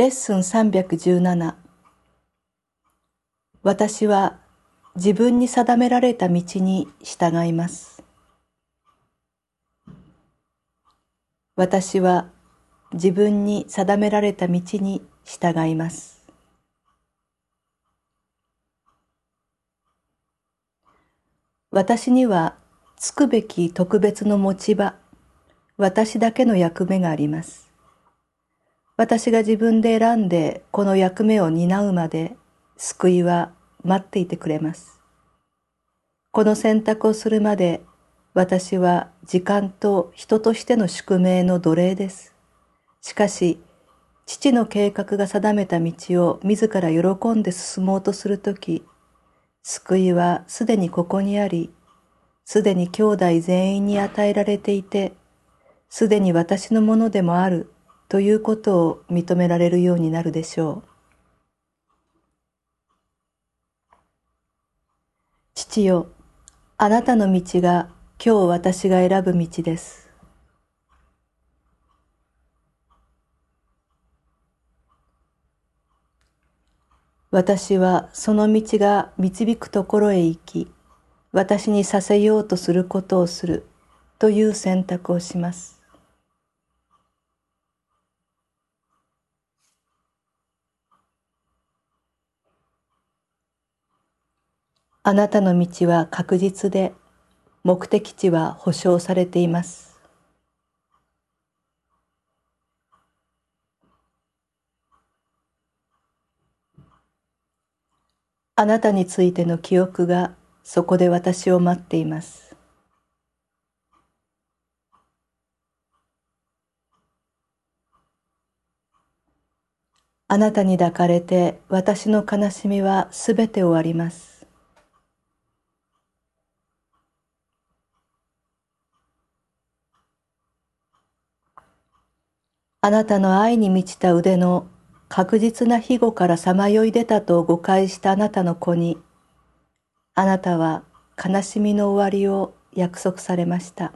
レッスン317私は自分に定められた道に従います。私は自分に定められた道に従います。私にはつくべき特別の持ち場、私だけの役目があります。私が自分で選んでこの役目を担うまで救いは待っていてくれます。この選択をするまで私は時間と人としての宿命の奴隷です。しかし、父の計画が定めた道を自ら喜んで進もうとするとき、救いはすでにここにあり、すでに兄弟全員に与えられていて、すでに私のものでもあるということを認められるようになるでしょう。父よ、あなたの道が今日私が選ぶ道です。私はその道が導くところへ行き、私にさせようとすることをするという選択をします。あなたの道は確実で目的地は保証されています。あなたについての記憶がそこで私を待っています。あなたに抱かれて私の悲しみはすべて終わります。あなたの愛に満ちた腕の確実な庇護からさまよい出たと誤解したあなたの子に、あなたは悲しみの終わりを約束されました。